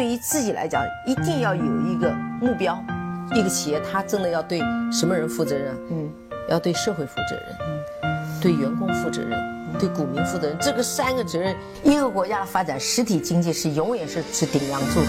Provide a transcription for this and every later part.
对于自己来讲，一定要有一个目标。一个企业，它真的要对什么人负责任？嗯，要对社会负责任，嗯，对员工负责任，对股民负责任。这个三个责任，一个国家的发展，实体经济是永远是是顶梁柱。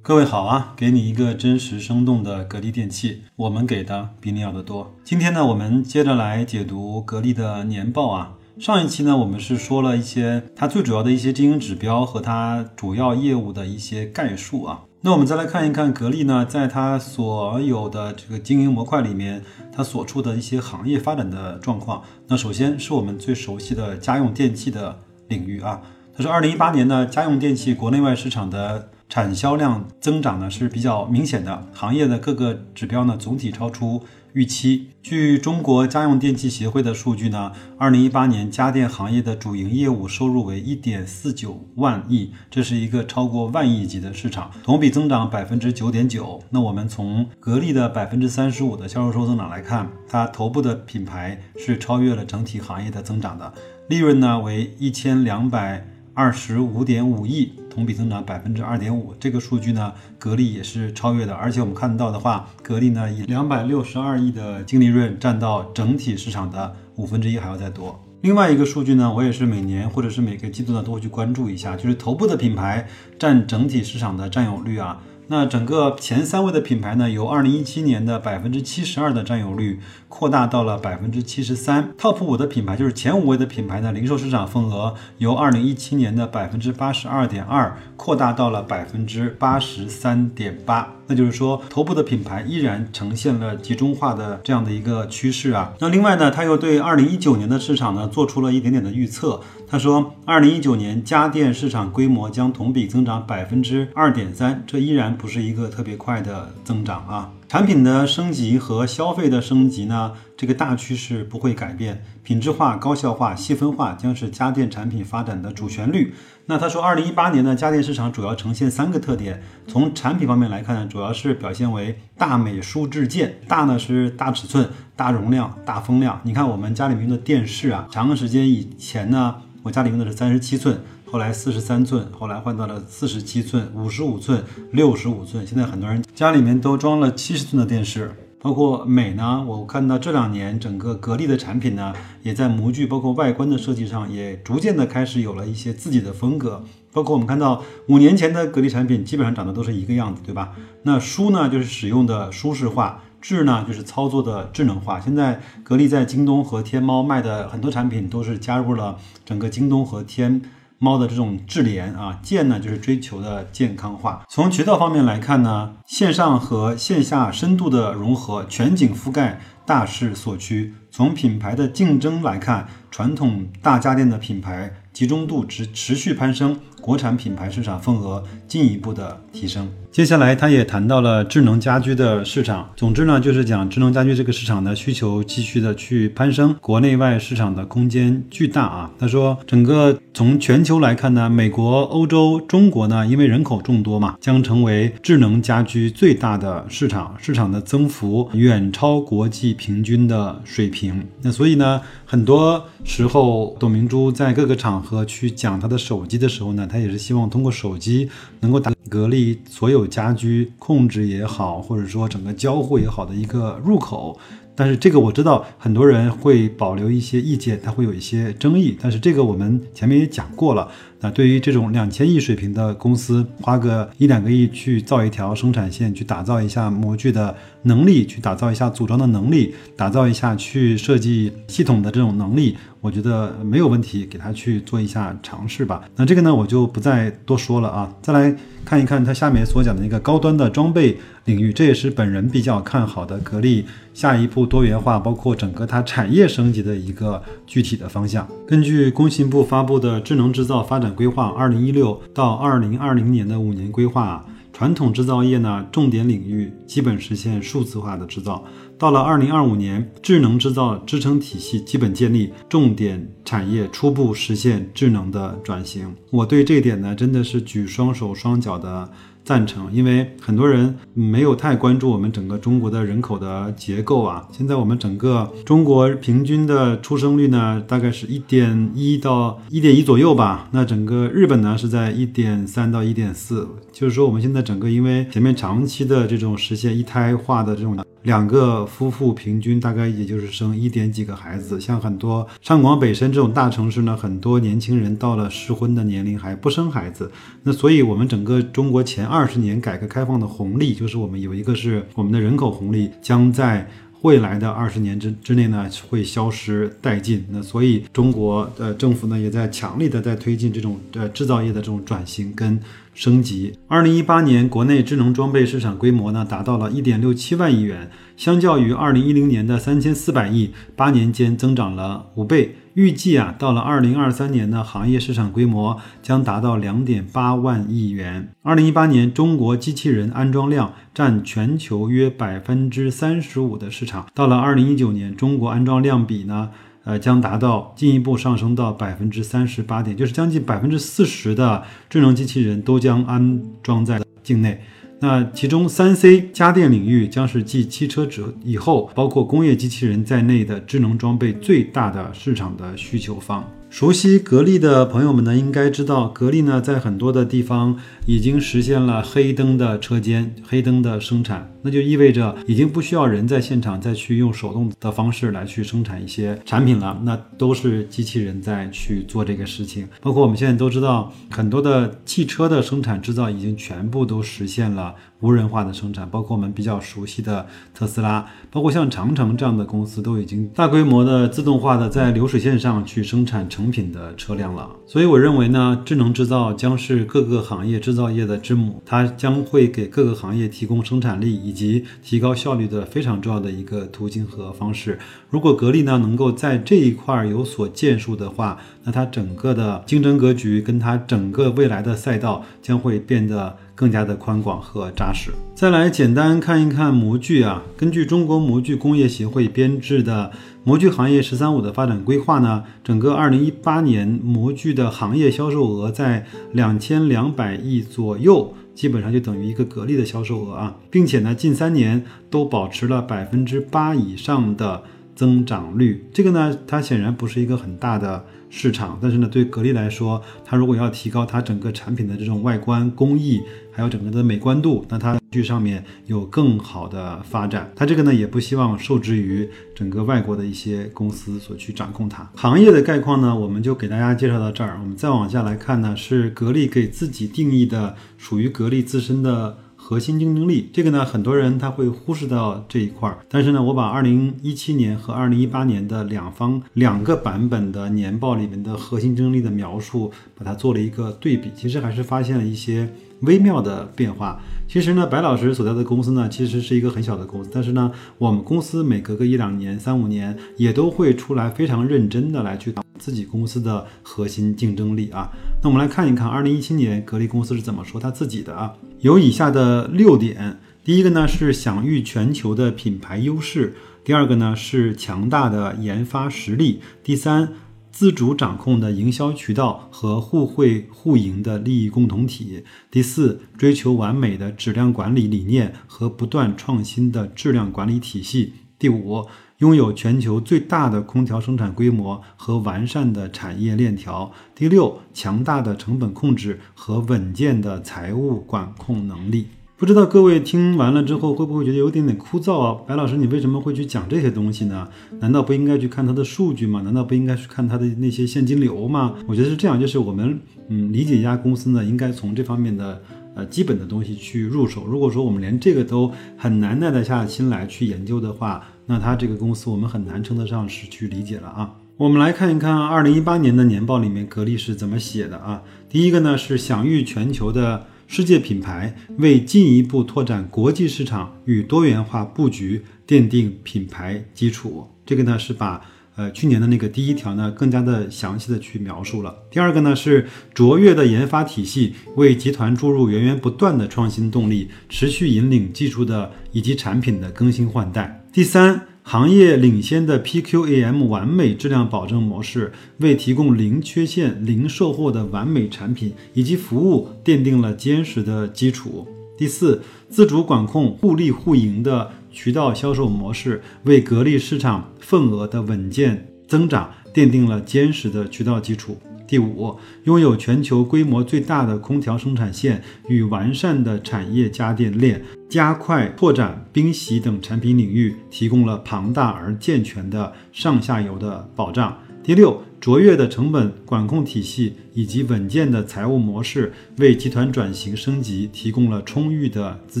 各位好啊，给你一个真实生动的格力电器，我们给的比你要的多。今天呢，我们接着来解读格力的年报啊。上一期呢，我们是说了一些它最主要的一些经营指标和它主要业务的一些概述啊。那我们再来看一看格力呢，在它所有的这个经营模块里面，它所处的一些行业发展的状况。那首先是我们最熟悉的家用电器的领域啊。它说，二零一八年呢，家用电器国内外市场的产销量增长呢是比较明显的，行业的各个指标呢总体超出。预期，据中国家用电器协会的数据呢，二零一八年家电行业的主营业务收入为一点四九万亿，这是一个超过万亿级的市场，同比增长百分之九点九。那我们从格力的百分之三十五的销售收增长来看，它头部的品牌是超越了整体行业的增长的，利润呢为一千两百。二十五点五亿，同比增长百分之二点五，这个数据呢，格力也是超越的。而且我们看到的话，格力呢以两百六十二亿的净利润占到整体市场的五分之一还要再多。另外一个数据呢，我也是每年或者是每个季度呢都会去关注一下，就是头部的品牌占整体市场的占有率啊。那整个前三位的品牌呢，由二零一七年的百分之七十二的占有率扩大到了百分之七十三。Top 五的品牌就是前五位的品牌呢，零售市场份额由二零一七年的百分之八十二点二扩大到了百分之八十三点八。那就是说，头部的品牌依然呈现了集中化的这样的一个趋势啊。那另外呢，他又对二零一九年的市场呢做出了一点点的预测。他说，二零一九年家电市场规模将同比增长百分之二点三，这依然不是一个特别快的增长啊。产品的升级和消费的升级呢，这个大趋势不会改变，品质化、高效化、细分化将是家电产品发展的主旋律。那他说，二零一八年呢，家电市场主要呈现三个特点。从产品方面来看呢，主要是表现为大美舒智健。大呢是大尺寸、大容量、大风量。你看我们家里面的电视啊，长时间以前呢，我家里用的是三十七寸。后来四十三寸，后来换到了四十七寸、五十五寸、六十五寸。现在很多人家里面都装了七十寸的电视。包括美呢，我看到这两年整个格力的产品呢，也在模具包括外观的设计上，也逐渐的开始有了一些自己的风格。包括我们看到五年前的格力产品，基本上长得都是一个样子，对吧？那舒呢，就是使用的舒适化；智呢，就是操作的智能化。现在格力在京东和天猫卖的很多产品，都是加入了整个京东和天。猫的这种智联啊，健呢就是追求的健康化。从渠道方面来看呢，线上和线下深度的融合，全景覆盖大势所趋。从品牌的竞争来看，传统大家电的品牌集中度持持续攀升。国产品牌市场份额进一步的提升。接下来，他也谈到了智能家居的市场。总之呢，就是讲智能家居这个市场的需求继续的去攀升，国内外市场的空间巨大啊。他说，整个从全球来看呢，美国、欧洲、中国呢，因为人口众多嘛，将成为智能家居最大的市场，市场的增幅远超国际平均的水平。那所以呢，很多时候董明珠在各个场合去讲她的手机的时候呢。他也是希望通过手机能够打格力所有有家居控制也好，或者说整个交互也好的一个入口。但是这个我知道很多人会保留一些意见，它会有一些争议。但是这个我们前面也讲过了。那对于这种两千亿水平的公司，花个一两个亿去造一条生产线，去打造一下模具的能力，去打造一下组装的能力，打造一下去设计系统的这种能力，我觉得没有问题，给他去做一下尝试吧。那这个呢，我就不再多说了啊。再来看一看他下面所讲的一个高端的装备领域，这也是本人比较看好的格力下一步多元化，包括整个它产业升级的一个具体的方向。根据工信部发布的智能制造发展。规划二零一六到二零二零年的五年规划，传统制造业呢，重点领域基本实现数字化的制造。到了二零二五年，智能制造支撑体系基本建立，重点产业初步实现智能的转型。我对这点呢，真的是举双手双脚的赞成，因为很多人没有太关注我们整个中国的人口的结构啊。现在我们整个中国平均的出生率呢，大概是一点一到一点一左右吧。那整个日本呢是在一点三到一点四，就是说我们现在整个因为前面长期的这种实现一胎化的这种。两个夫妇平均大概也就是生一点几个孩子，像很多上广北深这种大城市呢，很多年轻人到了适婚的年龄还不生孩子。那所以，我们整个中国前二十年改革开放的红利，就是我们有一个是我们的人口红利，将在未来的二十年之之内呢会消失殆尽。那所以，中国的政府呢也在强力的在推进这种呃制造业的这种转型跟。升级。二零一八年国内智能装备市场规模呢达到了一点六七万亿元，相较于二零一零年的三千四百亿，八年间增长了五倍。预计啊，到了二零二三年呢，行业市场规模将达到两点八万亿元。二零一八年中国机器人安装量占全球约百分之三十五的市场，到了二零一九年，中国安装量比呢？呃，将达到进一步上升到百分之三十八点，就是将近百分之四十的智能机器人都将安装在境内。那其中，三 C 家电领域将是继汽车之以后，包括工业机器人在内的智能装备最大的市场的需求方。熟悉格力的朋友们呢，应该知道，格力呢在很多的地方已经实现了黑灯的车间、黑灯的生产，那就意味着已经不需要人在现场再去用手动的方式来去生产一些产品了，那都是机器人在去做这个事情。包括我们现在都知道，很多的汽车的生产制造已经全部都实现了无人化的生产，包括我们比较熟悉的特斯拉，包括像长城这样的公司，都已经大规模的自动化的在流水线上去生产成。品的车辆了，所以我认为呢，智能制造将是各个行业制造业的之母，它将会给各个行业提供生产力以及提高效率的非常重要的一个途径和方式。如果格力呢能够在这一块有所建树的话，那它整个的竞争格局跟它整个未来的赛道将会变得。更加的宽广和扎实。再来简单看一看模具啊，根据中国模具工业协会编制的模具行业“十三五”的发展规划呢，整个二零一八年模具的行业销售额在两千两百亿左右，基本上就等于一个格力的销售额啊，并且呢，近三年都保持了百分之八以上的增长率。这个呢，它显然不是一个很大的。市场，但是呢，对格力来说，它如果要提高它整个产品的这种外观工艺，还有整个的美观度，那它去上面有更好的发展。它这个呢，也不希望受制于整个外国的一些公司所去掌控它。行业的概况呢，我们就给大家介绍到这儿。我们再往下来看呢，是格力给自己定义的属于格力自身的。核心竞争力，这个呢，很多人他会忽视到这一块儿。但是呢，我把二零一七年和二零一八年的两方两个版本的年报里面的核心竞争力的描述，把它做了一个对比，其实还是发现了一些微妙的变化。其实呢，白老师所在的公司呢，其实是一个很小的公司，但是呢，我们公司每隔个一两年、三五年，也都会出来非常认真的来去打自己公司的核心竞争力啊。那我们来看一看，二零一七年格力公司是怎么说他自己的啊？有以下的六点，第一个呢是享誉全球的品牌优势，第二个呢是强大的研发实力，第三，自主掌控的营销渠道和互惠互赢的利益共同体，第四，追求完美的质量管理理念和不断创新的质量管理体系，第五。拥有全球最大的空调生产规模和完善的产业链条。第六，强大的成本控制和稳健的财务管控能力。不知道各位听完了之后会不会觉得有点点枯燥啊？白老师，你为什么会去讲这些东西呢？难道不应该去看它的数据吗？难道不应该去看它的那些现金流吗？我觉得是这样，就是我们嗯理解一家公司呢，应该从这方面的呃基本的东西去入手。如果说我们连这个都很难耐得下心来去研究的话，那它这个公司我们很难称得上是去理解了啊。我们来看一看二零一八年的年报里面格力是怎么写的啊。第一个呢是享誉全球的世界品牌，为进一步拓展国际市场与多元化布局奠定品牌基础。这个呢是把呃去年的那个第一条呢更加的详细的去描述了。第二个呢是卓越的研发体系，为集团注入源源不断的创新动力，持续引领技术的以及产品的更新换代。第三，行业领先的 PQAM 完美质量保证模式，为提供零缺陷、零售后的完美产品以及服务奠定了坚实的基础。第四，自主管控、互利互赢的渠道销售模式，为格力市场份额的稳健增长奠定了坚实的渠道基础。第五，拥有全球规模最大的空调生产线与完善的产业家电链，加快拓展冰洗等产品领域，提供了庞大而健全的上下游的保障。第六，卓越的成本管控体系以及稳健的财务模式，为集团转型升级提供了充裕的资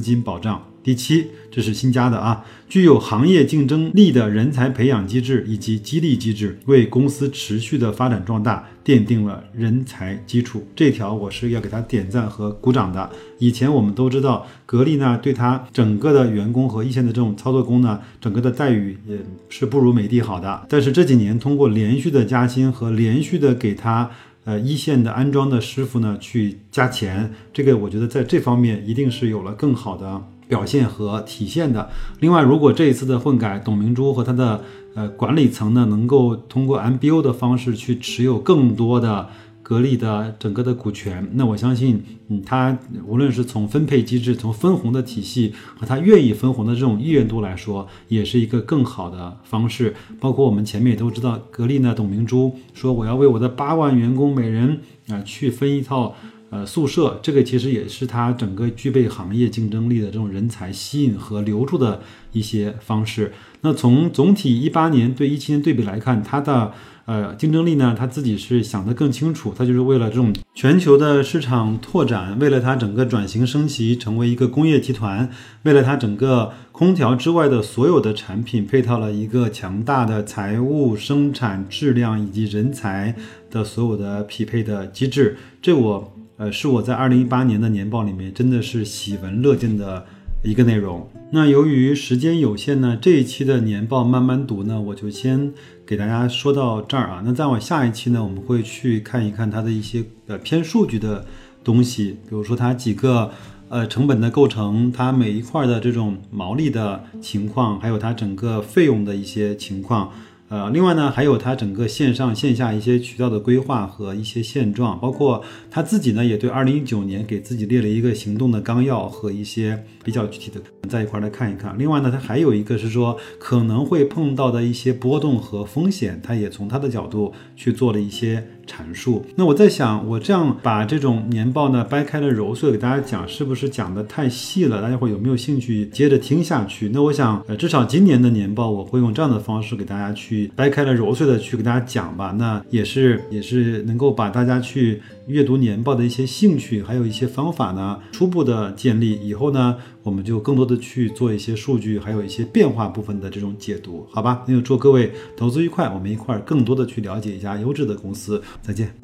金保障。第七，这是新加的啊，具有行业竞争力的人才培养机制以及激励机制，为公司持续的发展壮大奠定了人才基础。这条我是要给他点赞和鼓掌的。以前我们都知道，格力呢对他整个的员工和一线的这种操作工呢，整个的待遇也是不如美的好的。但是这几年通过连续的加薪和连续的给他呃一线的安装的师傅呢去加钱，这个我觉得在这方面一定是有了更好的。表现和体现的。另外，如果这一次的混改，董明珠和他的呃管理层呢，能够通过 MBO 的方式去持有更多的格力的整个的股权，那我相信，嗯，他无论是从分配机制、从分红的体系和他愿意分红的这种意愿度来说，也是一个更好的方式。包括我们前面也都知道，格力呢，董明珠说我要为我的八万员工每人啊去分一套。呃，宿舍这个其实也是它整个具备行业竞争力的这种人才吸引和留住的一些方式。那从总体一八年对一七年对比来看，它的呃竞争力呢，它自己是想得更清楚，它就是为了这种全球的市场拓展，为了它整个转型升级成为一个工业集团，为了它整个空调之外的所有的产品配套了一个强大的财务、生产、质量以及人才的所有的匹配的机制。这我。呃，是我在二零一八年的年报里面真的是喜闻乐见的一个内容。那由于时间有限呢，这一期的年报慢慢读呢，我就先给大家说到这儿啊。那再往下一期呢，我们会去看一看它的一些呃偏数据的东西，比如说它几个呃成本的构成，它每一块的这种毛利的情况，还有它整个费用的一些情况。呃，另外呢，还有他整个线上线下一些渠道的规划和一些现状，包括他自己呢，也对二零一九年给自己列了一个行动的纲要和一些比较具体的，在一块来看一看。另外呢，他还有一个是说可能会碰到的一些波动和风险，他也从他的角度去做了一些。阐述。那我在想，我这样把这种年报呢掰开了揉碎给大家讲，是不是讲的太细了？大家会有没有兴趣接着听下去？那我想，呃，至少今年的年报我会用这样的方式给大家去掰开了揉碎的去给大家讲吧。那也是也是能够把大家去阅读年报的一些兴趣，还有一些方法呢，初步的建立。以后呢，我们就更多的去做一些数据，还有一些变化部分的这种解读，好吧？那就祝各位投资愉快，我们一块儿更多的去了解一家优质的公司。再见。